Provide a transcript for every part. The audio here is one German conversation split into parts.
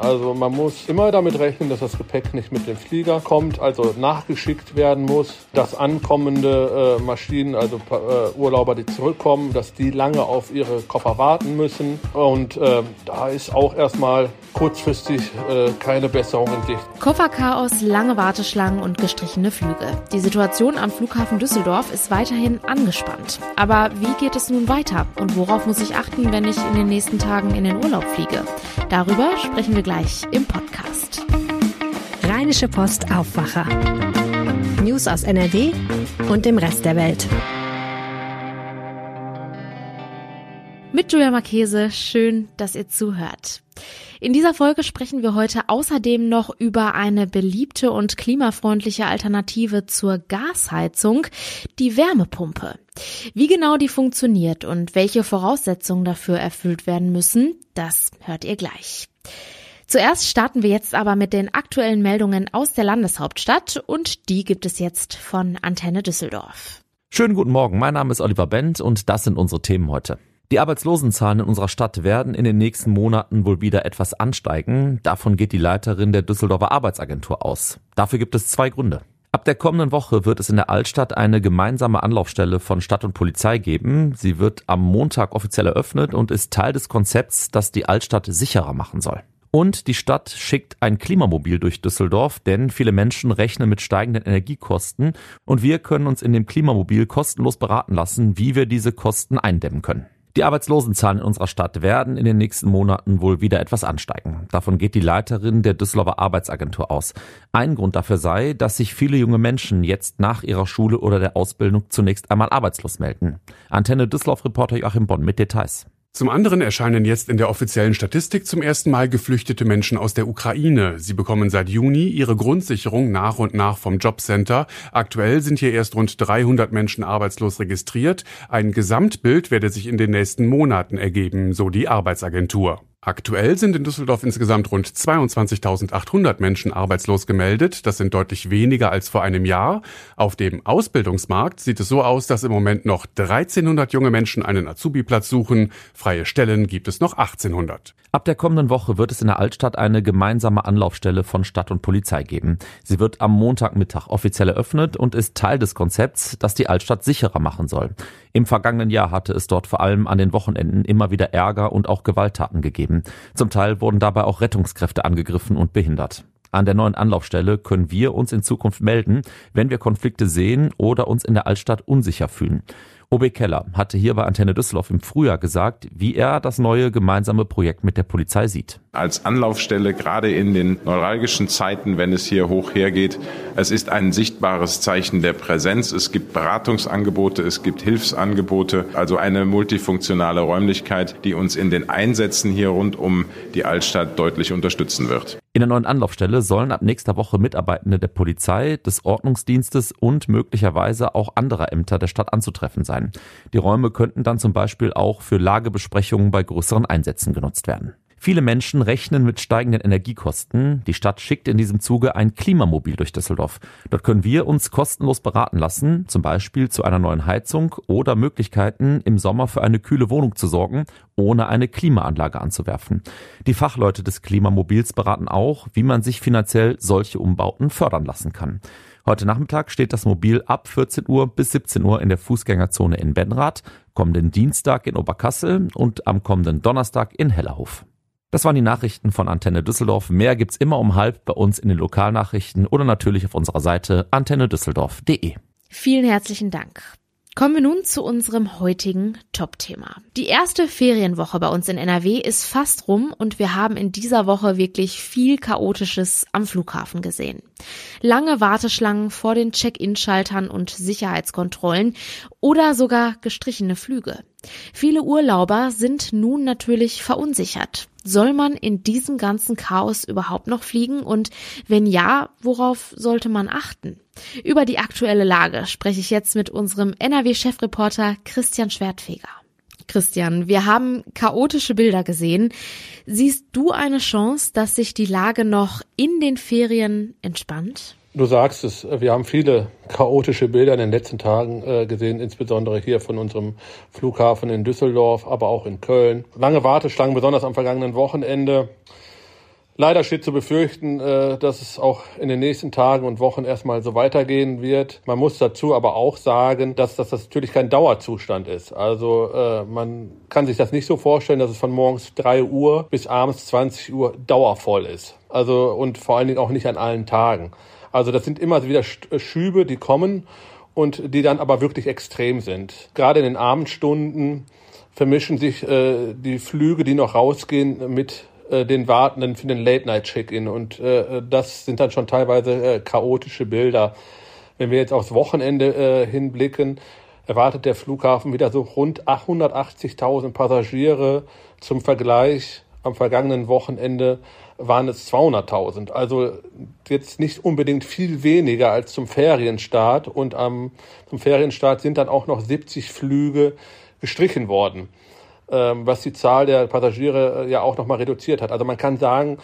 Also man muss immer damit rechnen, dass das Gepäck nicht mit dem Flieger kommt, also nachgeschickt werden muss, dass ankommende äh, Maschinen, also äh, Urlauber, die zurückkommen, dass die lange auf ihre Koffer warten müssen. Und äh, da ist auch erstmal kurzfristig äh, keine Besserung in Sicht. Kofferchaos, lange Warteschlangen und gestrichene Flüge. Die Situation am Flughafen Düsseldorf ist weiterhin angespannt. Aber wie geht es nun weiter? Und worauf muss ich achten, wenn ich in den nächsten Tagen in den Urlaub fliege? Darüber sprechen wir gleich im Podcast. Rheinische Post Aufwacher. News aus NRW und dem Rest der Welt. Mit Julia Marchese, schön, dass ihr zuhört. In dieser Folge sprechen wir heute außerdem noch über eine beliebte und klimafreundliche Alternative zur Gasheizung, die Wärmepumpe. Wie genau die funktioniert und welche Voraussetzungen dafür erfüllt werden müssen, das hört ihr gleich. Zuerst starten wir jetzt aber mit den aktuellen Meldungen aus der Landeshauptstadt und die gibt es jetzt von Antenne Düsseldorf. Schönen guten Morgen, mein Name ist Oliver Bent und das sind unsere Themen heute. Die Arbeitslosenzahlen in unserer Stadt werden in den nächsten Monaten wohl wieder etwas ansteigen. Davon geht die Leiterin der Düsseldorfer Arbeitsagentur aus. Dafür gibt es zwei Gründe. Ab der kommenden Woche wird es in der Altstadt eine gemeinsame Anlaufstelle von Stadt und Polizei geben. Sie wird am Montag offiziell eröffnet und ist Teil des Konzepts, das die Altstadt sicherer machen soll. Und die Stadt schickt ein Klimamobil durch Düsseldorf, denn viele Menschen rechnen mit steigenden Energiekosten und wir können uns in dem Klimamobil kostenlos beraten lassen, wie wir diese Kosten eindämmen können. Die Arbeitslosenzahlen in unserer Stadt werden in den nächsten Monaten wohl wieder etwas ansteigen. Davon geht die Leiterin der Düsseldorfer Arbeitsagentur aus. Ein Grund dafür sei, dass sich viele junge Menschen jetzt nach ihrer Schule oder der Ausbildung zunächst einmal arbeitslos melden. Antenne Düsseldorf Reporter Joachim Bonn mit Details. Zum anderen erscheinen jetzt in der offiziellen Statistik zum ersten Mal geflüchtete Menschen aus der Ukraine. Sie bekommen seit Juni ihre Grundsicherung nach und nach vom Jobcenter. Aktuell sind hier erst rund 300 Menschen arbeitslos registriert. Ein Gesamtbild werde sich in den nächsten Monaten ergeben, so die Arbeitsagentur. Aktuell sind in Düsseldorf insgesamt rund 22.800 Menschen arbeitslos gemeldet. Das sind deutlich weniger als vor einem Jahr. Auf dem Ausbildungsmarkt sieht es so aus, dass im Moment noch 1300 junge Menschen einen Azubi-Platz suchen. Freie Stellen gibt es noch 1800. Ab der kommenden Woche wird es in der Altstadt eine gemeinsame Anlaufstelle von Stadt und Polizei geben. Sie wird am Montagmittag offiziell eröffnet und ist Teil des Konzepts, das die Altstadt sicherer machen soll. Im vergangenen Jahr hatte es dort vor allem an den Wochenenden immer wieder Ärger und auch Gewalttaten gegeben. Zum Teil wurden dabei auch Rettungskräfte angegriffen und behindert. An der neuen Anlaufstelle können wir uns in Zukunft melden, wenn wir Konflikte sehen oder uns in der Altstadt unsicher fühlen. OB Keller hatte hier bei Antenne Düsseldorf im Frühjahr gesagt, wie er das neue gemeinsame Projekt mit der Polizei sieht. Als Anlaufstelle, gerade in den neuralgischen Zeiten, wenn es hier hoch hergeht, es ist ein sichtbares Zeichen der Präsenz. Es gibt Beratungsangebote, es gibt Hilfsangebote, also eine multifunktionale Räumlichkeit, die uns in den Einsätzen hier rund um die Altstadt deutlich unterstützen wird. In der neuen Anlaufstelle sollen ab nächster Woche Mitarbeitende der Polizei, des Ordnungsdienstes und möglicherweise auch anderer Ämter der Stadt anzutreffen sein. Die Räume könnten dann zum Beispiel auch für Lagebesprechungen bei größeren Einsätzen genutzt werden. Viele Menschen rechnen mit steigenden Energiekosten. Die Stadt schickt in diesem Zuge ein Klimamobil durch Düsseldorf. Dort können wir uns kostenlos beraten lassen, zum Beispiel zu einer neuen Heizung oder Möglichkeiten, im Sommer für eine kühle Wohnung zu sorgen, ohne eine Klimaanlage anzuwerfen. Die Fachleute des Klimamobils beraten auch, wie man sich finanziell solche Umbauten fördern lassen kann. Heute Nachmittag steht das Mobil ab 14 Uhr bis 17 Uhr in der Fußgängerzone in Benrath, kommenden Dienstag in Oberkassel und am kommenden Donnerstag in Hellerhof. Das waren die Nachrichten von Antenne Düsseldorf. Mehr gibt's immer um halb bei uns in den Lokalnachrichten oder natürlich auf unserer Seite antennedüsseldorf.de. Vielen herzlichen Dank. Kommen wir nun zu unserem heutigen Top-Thema. Die erste Ferienwoche bei uns in NRW ist fast rum und wir haben in dieser Woche wirklich viel Chaotisches am Flughafen gesehen. Lange Warteschlangen vor den Check-in-Schaltern und Sicherheitskontrollen oder sogar gestrichene Flüge. Viele Urlauber sind nun natürlich verunsichert. Soll man in diesem ganzen Chaos überhaupt noch fliegen und wenn ja, worauf sollte man achten? Über die aktuelle Lage spreche ich jetzt mit unserem NRW-Chefreporter Christian Schwertfeger. Christian, wir haben chaotische Bilder gesehen. Siehst du eine Chance, dass sich die Lage noch in den Ferien entspannt? Du sagst es, wir haben viele chaotische Bilder in den letzten Tagen äh, gesehen, insbesondere hier von unserem Flughafen in Düsseldorf, aber auch in Köln. Lange Warteschlangen, besonders am vergangenen Wochenende. Leider steht zu befürchten, äh, dass es auch in den nächsten Tagen und Wochen erstmal so weitergehen wird. Man muss dazu aber auch sagen, dass das natürlich kein Dauerzustand ist. Also äh, man kann sich das nicht so vorstellen, dass es von morgens drei Uhr bis abends 20 Uhr dauervoll ist. Also und vor allen Dingen auch nicht an allen Tagen. Also das sind immer wieder Schübe, die kommen und die dann aber wirklich extrem sind. Gerade in den Abendstunden vermischen sich äh, die Flüge, die noch rausgehen, mit äh, den Wartenden für den Late-Night-Check-In. Und äh, das sind dann schon teilweise äh, chaotische Bilder. Wenn wir jetzt aufs Wochenende äh, hinblicken, erwartet der Flughafen wieder so rund 180.000 Passagiere. Zum Vergleich, am vergangenen Wochenende waren es 200.000. Also jetzt nicht unbedingt viel weniger als zum Ferienstart. Und am, zum Ferienstart sind dann auch noch 70 Flüge gestrichen worden. Ähm, was die Zahl der Passagiere äh, ja auch nochmal reduziert hat. Also man kann sagen,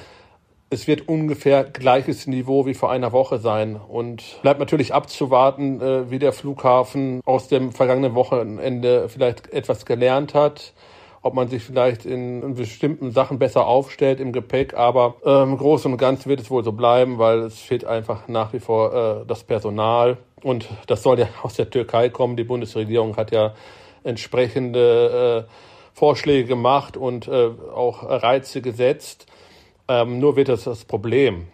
es wird ungefähr gleiches Niveau wie vor einer Woche sein. Und bleibt natürlich abzuwarten, äh, wie der Flughafen aus dem vergangenen Wochenende vielleicht etwas gelernt hat ob man sich vielleicht in, bestimmten Sachen besser aufstellt im Gepäck. Aber ähm, Großen und Ganzen wird es wohl so bleiben, weil es fehlt einfach nach wie vor äh, das Personal. Und das soll ja aus der Türkei kommen. Die Bundesregierung hat ja entsprechende äh, Vorschläge gemacht und äh, auch Reize gesetzt. Ähm, nur wird es das Problem,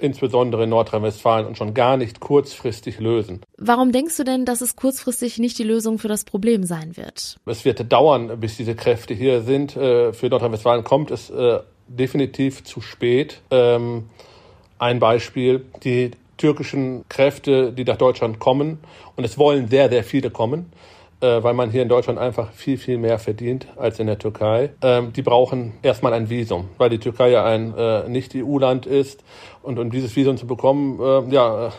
insbesondere in Nordrhein-Westfalen, und schon gar nicht kurzfristig lösen. Warum denkst du denn, dass es kurzfristig nicht die Lösung für das Problem sein wird? Es wird dauern, bis diese Kräfte hier sind. Äh, für Nordrhein-Westfalen kommt es äh, definitiv zu spät. Ähm, ein Beispiel, die türkischen Kräfte, die nach Deutschland kommen, und es wollen sehr, sehr viele kommen, äh, weil man hier in Deutschland einfach viel, viel mehr verdient als in der Türkei. Ähm, die brauchen erstmal ein Visum, weil die Türkei ja ein äh, Nicht-EU-Land ist. Und um dieses Visum zu bekommen, äh, ja, äh,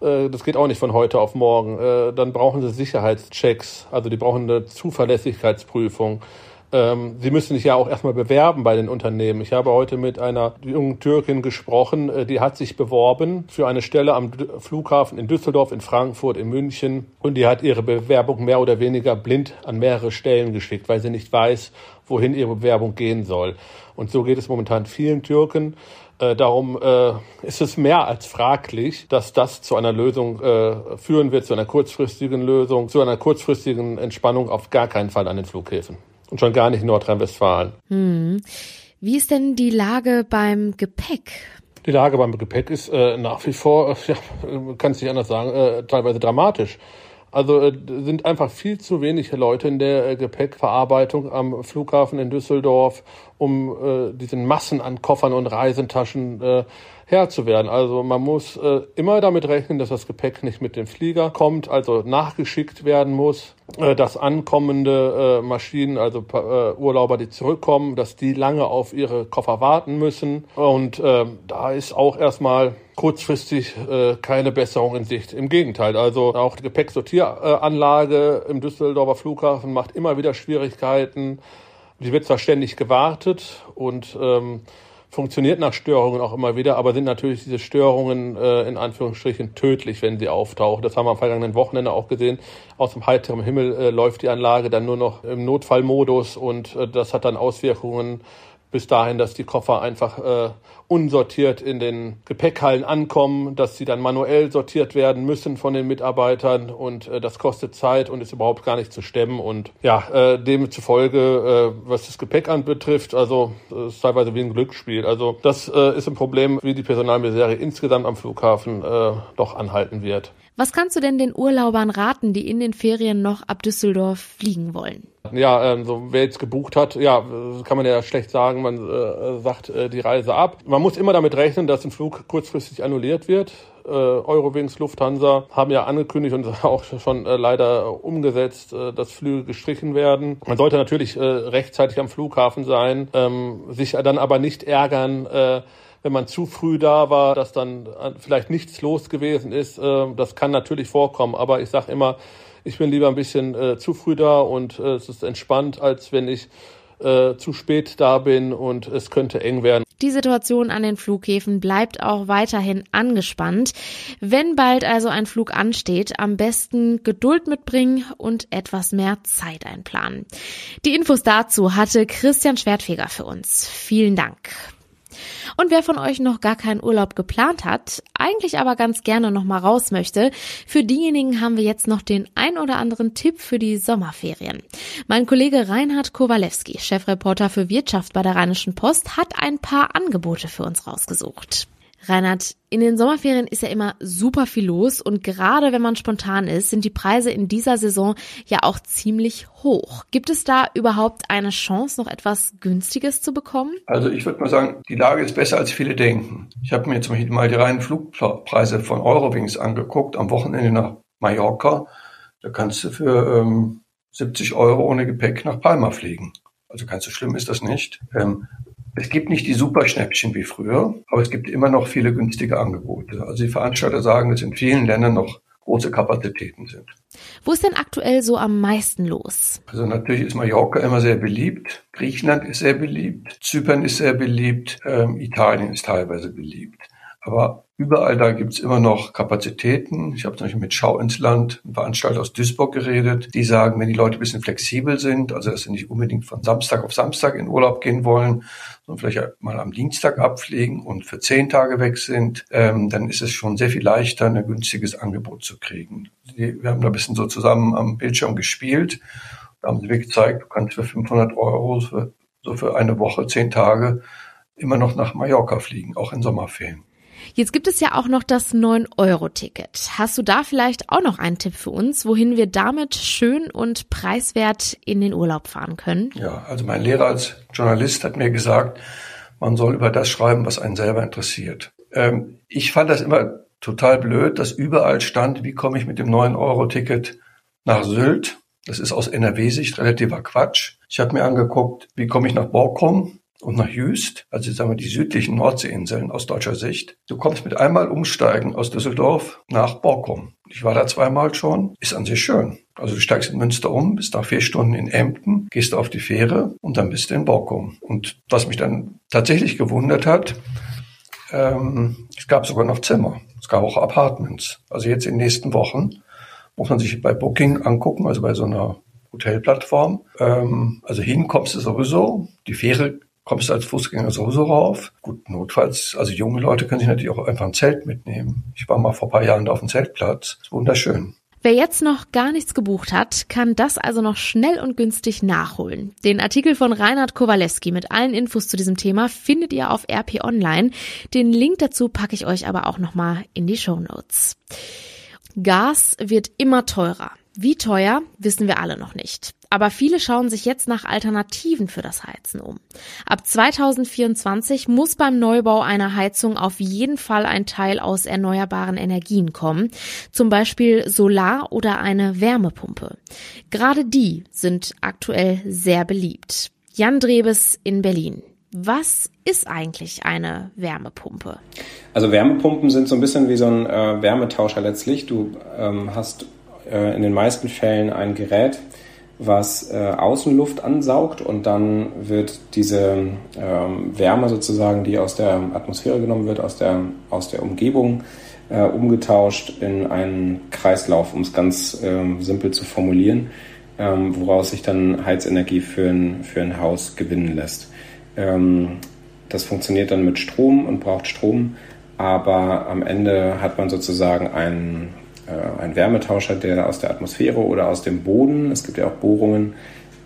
äh, das geht auch nicht von heute auf morgen. Äh, dann brauchen sie Sicherheitschecks, also die brauchen eine Zuverlässigkeitsprüfung. Ähm, sie müssen sich ja auch erstmal bewerben bei den Unternehmen. Ich habe heute mit einer jungen Türkin gesprochen, äh, die hat sich beworben für eine Stelle am Flughafen in Düsseldorf, in Frankfurt, in München und die hat ihre Bewerbung mehr oder weniger blind an mehrere Stellen geschickt, weil sie nicht weiß, wohin ihre Bewerbung gehen soll. Und so geht es momentan vielen Türken. Äh, darum äh, ist es mehr als fraglich, dass das zu einer Lösung äh, führen wird, zu einer kurzfristigen Lösung, zu einer kurzfristigen Entspannung auf gar keinen Fall an den Flughäfen und schon gar nicht Nordrhein-Westfalen. Hm. Wie ist denn die Lage beim Gepäck? Die Lage beim Gepäck ist äh, nach wie vor, ja, kann es nicht anders sagen, äh, teilweise dramatisch. Also äh, sind einfach viel zu wenige Leute in der äh, Gepäckverarbeitung am Flughafen in Düsseldorf, um äh, diesen Massen an Koffern und Reisentaschen äh, Herr zu werden. Also man muss äh, immer damit rechnen, dass das Gepäck nicht mit dem Flieger kommt, also nachgeschickt werden muss, äh, dass ankommende äh, Maschinen, also äh, Urlauber, die zurückkommen, dass die lange auf ihre Koffer warten müssen. Und äh, da ist auch erstmal kurzfristig äh, keine Besserung in Sicht. Im Gegenteil, also auch die Gepäcksortieranlage im Düsseldorfer Flughafen macht immer wieder Schwierigkeiten. Die wird zwar ständig gewartet und ähm, funktioniert nach Störungen auch immer wieder, aber sind natürlich diese Störungen äh, in Anführungsstrichen tödlich, wenn sie auftauchen. Das haben wir am vergangenen Wochenende auch gesehen. Aus dem heiteren Himmel äh, läuft die Anlage dann nur noch im Notfallmodus und äh, das hat dann Auswirkungen bis dahin, dass die Koffer einfach äh, unsortiert in den Gepäckhallen ankommen, dass sie dann manuell sortiert werden müssen von den Mitarbeitern und äh, das kostet Zeit und ist überhaupt gar nicht zu stemmen und ja, äh, demzufolge, äh, was das Gepäck anbetrifft, also äh, ist teilweise wie ein Glücksspiel. Also das äh, ist ein Problem, wie die Personalmisere insgesamt am Flughafen äh, doch anhalten wird. Was kannst du denn den Urlaubern raten, die in den Ferien noch ab Düsseldorf fliegen wollen? Ja, ähm, so wer jetzt gebucht hat, ja, kann man ja schlecht sagen, man äh, sagt äh, die Reise ab. Man muss immer damit rechnen, dass ein Flug kurzfristig annulliert wird. Äh, Eurowings, Lufthansa haben ja angekündigt und auch schon äh, leider umgesetzt, äh, dass Flüge gestrichen werden. Man sollte natürlich äh, rechtzeitig am Flughafen sein, ähm, sich dann aber nicht ärgern, äh, wenn man zu früh da war, dass dann äh, vielleicht nichts los gewesen ist. Äh, das kann natürlich vorkommen, aber ich sage immer, ich bin lieber ein bisschen äh, zu früh da und äh, es ist entspannt, als wenn ich äh, zu spät da bin und es könnte eng werden. Die Situation an den Flughäfen bleibt auch weiterhin angespannt. Wenn bald also ein Flug ansteht, am besten Geduld mitbringen und etwas mehr Zeit einplanen. Die Infos dazu hatte Christian Schwertfeger für uns. Vielen Dank. Und wer von euch noch gar keinen Urlaub geplant hat, eigentlich aber ganz gerne noch mal raus möchte, für diejenigen haben wir jetzt noch den ein oder anderen Tipp für die Sommerferien. Mein Kollege Reinhard Kowalewski, Chefreporter für Wirtschaft bei der Rheinischen Post, hat ein paar Angebote für uns rausgesucht. Reinhard, in den Sommerferien ist ja immer super viel los und gerade wenn man spontan ist, sind die Preise in dieser Saison ja auch ziemlich hoch. Gibt es da überhaupt eine Chance, noch etwas Günstiges zu bekommen? Also ich würde mal sagen, die Lage ist besser, als viele denken. Ich habe mir zum Beispiel mal die reinen Flugpreise von Eurowings angeguckt, am Wochenende nach Mallorca. Da kannst du für ähm, 70 Euro ohne Gepäck nach Palma fliegen. Also ganz so schlimm ist das nicht. Ähm, es gibt nicht die Superschnäppchen wie früher, aber es gibt immer noch viele günstige Angebote. Also die Veranstalter sagen, dass in vielen Ländern noch große Kapazitäten sind. Wo ist denn aktuell so am meisten los? Also natürlich ist Mallorca immer sehr beliebt, Griechenland ist sehr beliebt, Zypern ist sehr beliebt, ähm, Italien ist teilweise beliebt. Aber überall da gibt's immer noch Kapazitäten. Ich habe zum Beispiel mit Schau ins Land, einem Veranstalter aus Duisburg geredet. Die sagen, wenn die Leute ein bisschen flexibel sind, also dass sie nicht unbedingt von Samstag auf Samstag in Urlaub gehen wollen, sondern vielleicht mal am Dienstag abfliegen und für zehn Tage weg sind, ähm, dann ist es schon sehr viel leichter, ein günstiges Angebot zu kriegen. Die, wir haben da ein bisschen so zusammen am Bildschirm gespielt. Da haben sie mir gezeigt, du kannst für 500 Euro für, so für eine Woche, zehn Tage immer noch nach Mallorca fliegen, auch in Sommerferien. Jetzt gibt es ja auch noch das 9-Euro-Ticket. Hast du da vielleicht auch noch einen Tipp für uns, wohin wir damit schön und preiswert in den Urlaub fahren können? Ja, also mein Lehrer als Journalist hat mir gesagt, man soll über das schreiben, was einen selber interessiert. Ähm, ich fand das immer total blöd, dass überall stand, wie komme ich mit dem 9-Euro-Ticket nach Sylt. Das ist aus NRW-Sicht relativer Quatsch. Ich habe mir angeguckt, wie komme ich nach Borkum und nach Jüst, also sagen wir die südlichen Nordseeinseln aus deutscher Sicht. Du kommst mit einmal umsteigen aus Düsseldorf nach Borkum. Ich war da zweimal schon, ist an sich schön. Also du steigst in Münster um, bist nach vier Stunden in Emden, gehst auf die Fähre und dann bist du in Borkum. Und was mich dann tatsächlich gewundert hat, ähm, es gab sogar noch Zimmer. Es gab auch Apartments. Also jetzt in den nächsten Wochen muss man sich bei Booking angucken, also bei so einer Hotelplattform. Ähm, also hin kommst du sowieso. Die Fähre kommst als Fußgänger sowieso rauf. Gut, notfalls, also junge Leute können sich natürlich auch einfach ein Zelt mitnehmen. Ich war mal vor paar Jahren da auf dem Zeltplatz. Wunderschön. Wer jetzt noch gar nichts gebucht hat, kann das also noch schnell und günstig nachholen. Den Artikel von Reinhard Kowalewski mit allen Infos zu diesem Thema findet ihr auf RP Online. Den Link dazu packe ich euch aber auch nochmal in die Show Notes. Gas wird immer teurer. Wie teuer, wissen wir alle noch nicht. Aber viele schauen sich jetzt nach Alternativen für das Heizen um. Ab 2024 muss beim Neubau einer Heizung auf jeden Fall ein Teil aus erneuerbaren Energien kommen, zum Beispiel Solar oder eine Wärmepumpe. Gerade die sind aktuell sehr beliebt. Jan Drebes in Berlin. Was ist eigentlich eine Wärmepumpe? Also Wärmepumpen sind so ein bisschen wie so ein äh, Wärmetauscher letztlich. Du ähm, hast äh, in den meisten Fällen ein Gerät, was äh, Außenluft ansaugt und dann wird diese ähm, Wärme sozusagen, die aus der Atmosphäre genommen wird, aus der, aus der Umgebung, äh, umgetauscht in einen Kreislauf, um es ganz ähm, simpel zu formulieren, ähm, woraus sich dann Heizenergie für ein, für ein Haus gewinnen lässt. Ähm, das funktioniert dann mit Strom und braucht Strom, aber am Ende hat man sozusagen einen äh, ein Wärmetauscher, der aus der Atmosphäre oder aus dem Boden, es gibt ja auch Bohrungen,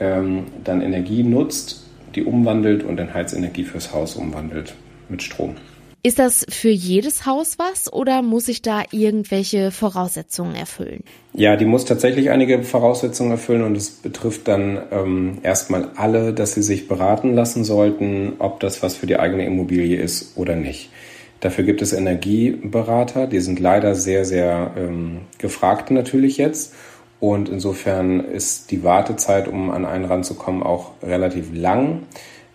ähm, dann Energie nutzt, die umwandelt und in Heizenergie fürs Haus umwandelt mit Strom. Ist das für jedes Haus was oder muss ich da irgendwelche Voraussetzungen erfüllen? Ja, die muss tatsächlich einige Voraussetzungen erfüllen und es betrifft dann ähm, erstmal alle, dass sie sich beraten lassen sollten, ob das was für die eigene Immobilie ist oder nicht. Dafür gibt es Energieberater, die sind leider sehr, sehr ähm, gefragt natürlich jetzt. Und insofern ist die Wartezeit, um an einen ranzukommen, auch relativ lang.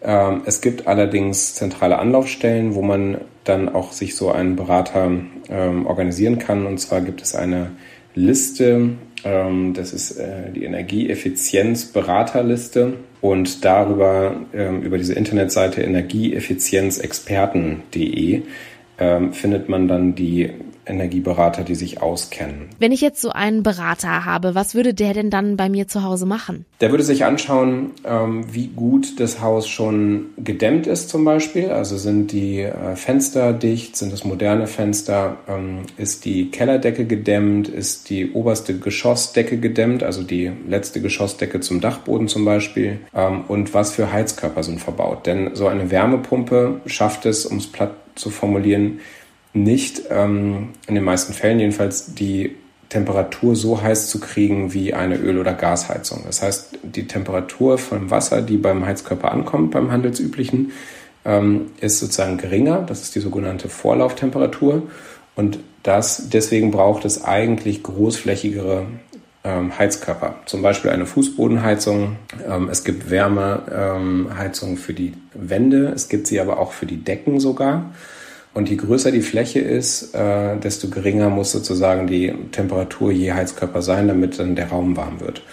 Ähm, es gibt allerdings zentrale Anlaufstellen, wo man dann auch sich so einen Berater ähm, organisieren kann. Und zwar gibt es eine Liste, ähm, das ist äh, die Energieeffizienzberaterliste. Und darüber, ähm, über diese Internetseite energieeffizienzexperten.de, ähm, findet man dann die Energieberater, die sich auskennen. Wenn ich jetzt so einen Berater habe, was würde der denn dann bei mir zu Hause machen? Der würde sich anschauen, ähm, wie gut das Haus schon gedämmt ist zum Beispiel. Also sind die äh, Fenster dicht, sind es moderne Fenster, ähm, ist die Kellerdecke gedämmt, ist die oberste Geschossdecke gedämmt, also die letzte Geschossdecke zum Dachboden zum Beispiel ähm, und was für Heizkörper sind verbaut. Denn so eine Wärmepumpe schafft es, um es platt zu formulieren, nicht, ähm, in den meisten Fällen jedenfalls, die Temperatur so heiß zu kriegen wie eine Öl- oder Gasheizung. Das heißt, die Temperatur vom Wasser, die beim Heizkörper ankommt, beim handelsüblichen, ähm, ist sozusagen geringer. Das ist die sogenannte Vorlauftemperatur. Und das, deswegen braucht es eigentlich großflächigere ähm, Heizkörper. Zum Beispiel eine Fußbodenheizung. Ähm, es gibt Wärmeheizungen ähm, für die Wände. Es gibt sie aber auch für die Decken sogar. Und je größer die Fläche ist, äh, desto geringer muss sozusagen die Temperatur je Heizkörper sein, damit dann der Raum warm wird.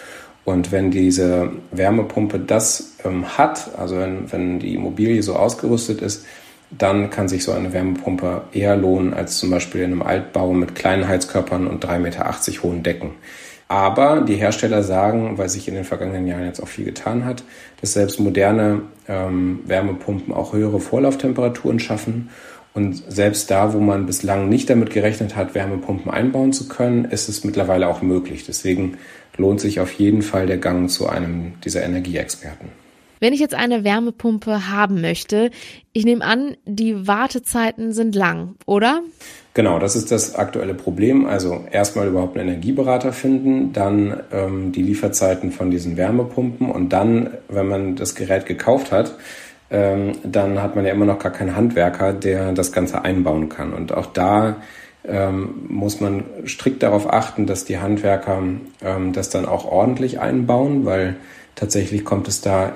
Und wenn diese Wärmepumpe das ähm, hat, also wenn, wenn die Immobilie so ausgerüstet ist, dann kann sich so eine Wärmepumpe eher lohnen als zum Beispiel in einem Altbau mit kleinen Heizkörpern und 3,80 Meter hohen Decken. Aber die Hersteller sagen, weil sich in den vergangenen Jahren jetzt auch viel getan hat, dass selbst moderne ähm, Wärmepumpen auch höhere Vorlauftemperaturen schaffen und selbst da, wo man bislang nicht damit gerechnet hat, Wärmepumpen einbauen zu können, ist es mittlerweile auch möglich. Deswegen lohnt sich auf jeden Fall der Gang zu einem dieser Energieexperten. Wenn ich jetzt eine Wärmepumpe haben möchte, ich nehme an, die Wartezeiten sind lang, oder? Genau, das ist das aktuelle Problem. Also erstmal überhaupt einen Energieberater finden, dann ähm, die Lieferzeiten von diesen Wärmepumpen und dann, wenn man das Gerät gekauft hat, dann hat man ja immer noch gar keinen Handwerker, der das Ganze einbauen kann. Und auch da ähm, muss man strikt darauf achten, dass die Handwerker ähm, das dann auch ordentlich einbauen, weil tatsächlich kommt es da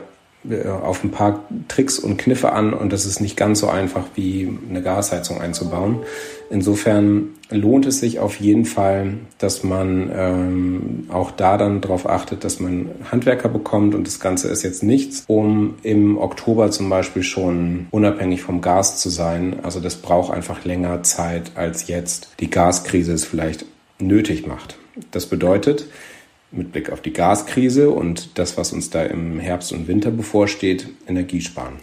auf ein paar Tricks und Kniffe an und das ist nicht ganz so einfach wie eine Gasheizung einzubauen. Insofern lohnt es sich auf jeden Fall, dass man ähm, auch da dann darauf achtet, dass man Handwerker bekommt und das Ganze ist jetzt nichts, um im Oktober zum Beispiel schon unabhängig vom Gas zu sein. Also das braucht einfach länger Zeit als jetzt die Gaskrise es vielleicht nötig macht. Das bedeutet, mit Blick auf die Gaskrise und das, was uns da im Herbst und Winter bevorsteht, Energie sparen.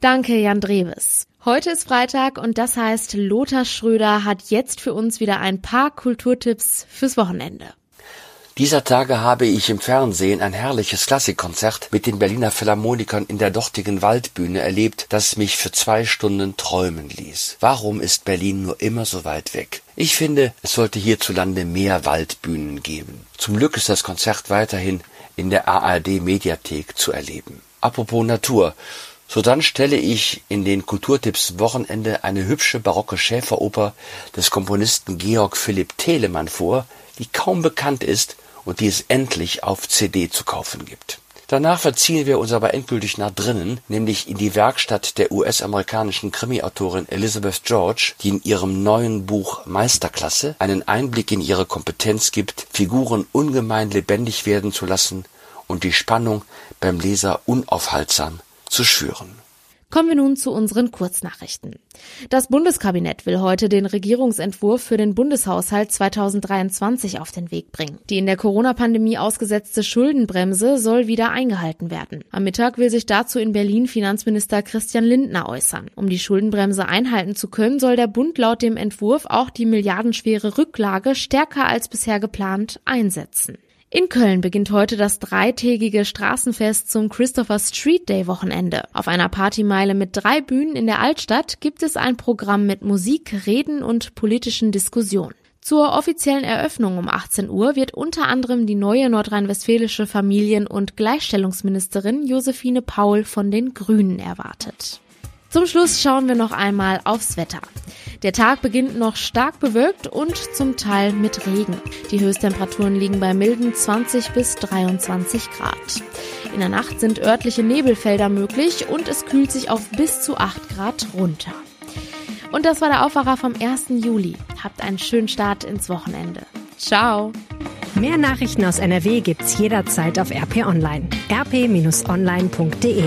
Danke, Jan Dreves. Heute ist Freitag und das heißt, Lothar Schröder hat jetzt für uns wieder ein paar Kulturtipps fürs Wochenende. Dieser Tage habe ich im Fernsehen ein herrliches Klassikkonzert mit den Berliner Philharmonikern in der dortigen Waldbühne erlebt, das mich für zwei Stunden träumen ließ. Warum ist Berlin nur immer so weit weg? Ich finde, es sollte hierzulande mehr Waldbühnen geben. Zum Glück ist das Konzert weiterhin in der ARD Mediathek zu erleben. Apropos Natur. So dann stelle ich in den Kulturtipps Wochenende eine hübsche barocke Schäferoper des Komponisten Georg Philipp Telemann vor, die kaum bekannt ist und die es endlich auf CD zu kaufen gibt. Danach verziehen wir uns aber endgültig nach drinnen, nämlich in die Werkstatt der US-amerikanischen Krimi-Autorin Elizabeth George, die in ihrem neuen Buch Meisterklasse einen Einblick in ihre Kompetenz gibt, Figuren ungemein lebendig werden zu lassen und die Spannung beim Leser unaufhaltsam zu schüren. Kommen wir nun zu unseren Kurznachrichten. Das Bundeskabinett will heute den Regierungsentwurf für den Bundeshaushalt 2023 auf den Weg bringen. Die in der Corona-Pandemie ausgesetzte Schuldenbremse soll wieder eingehalten werden. Am Mittag will sich dazu in Berlin Finanzminister Christian Lindner äußern. Um die Schuldenbremse einhalten zu können, soll der Bund laut dem Entwurf auch die milliardenschwere Rücklage stärker als bisher geplant einsetzen. In Köln beginnt heute das dreitägige Straßenfest zum Christopher Street Day Wochenende. Auf einer Partymeile mit drei Bühnen in der Altstadt gibt es ein Programm mit Musik, Reden und politischen Diskussionen. Zur offiziellen Eröffnung um 18 Uhr wird unter anderem die neue nordrhein-westfälische Familien- und Gleichstellungsministerin Josephine Paul von den Grünen erwartet. Zum Schluss schauen wir noch einmal aufs Wetter. Der Tag beginnt noch stark bewölkt und zum Teil mit Regen. Die Höchsttemperaturen liegen bei milden 20 bis 23 Grad. In der Nacht sind örtliche Nebelfelder möglich und es kühlt sich auf bis zu 8 Grad runter. Und das war der Aufwacher vom 1. Juli. Habt einen schönen Start ins Wochenende. Ciao! Mehr Nachrichten aus NRW gibt's jederzeit auf RP Online. rp-online.de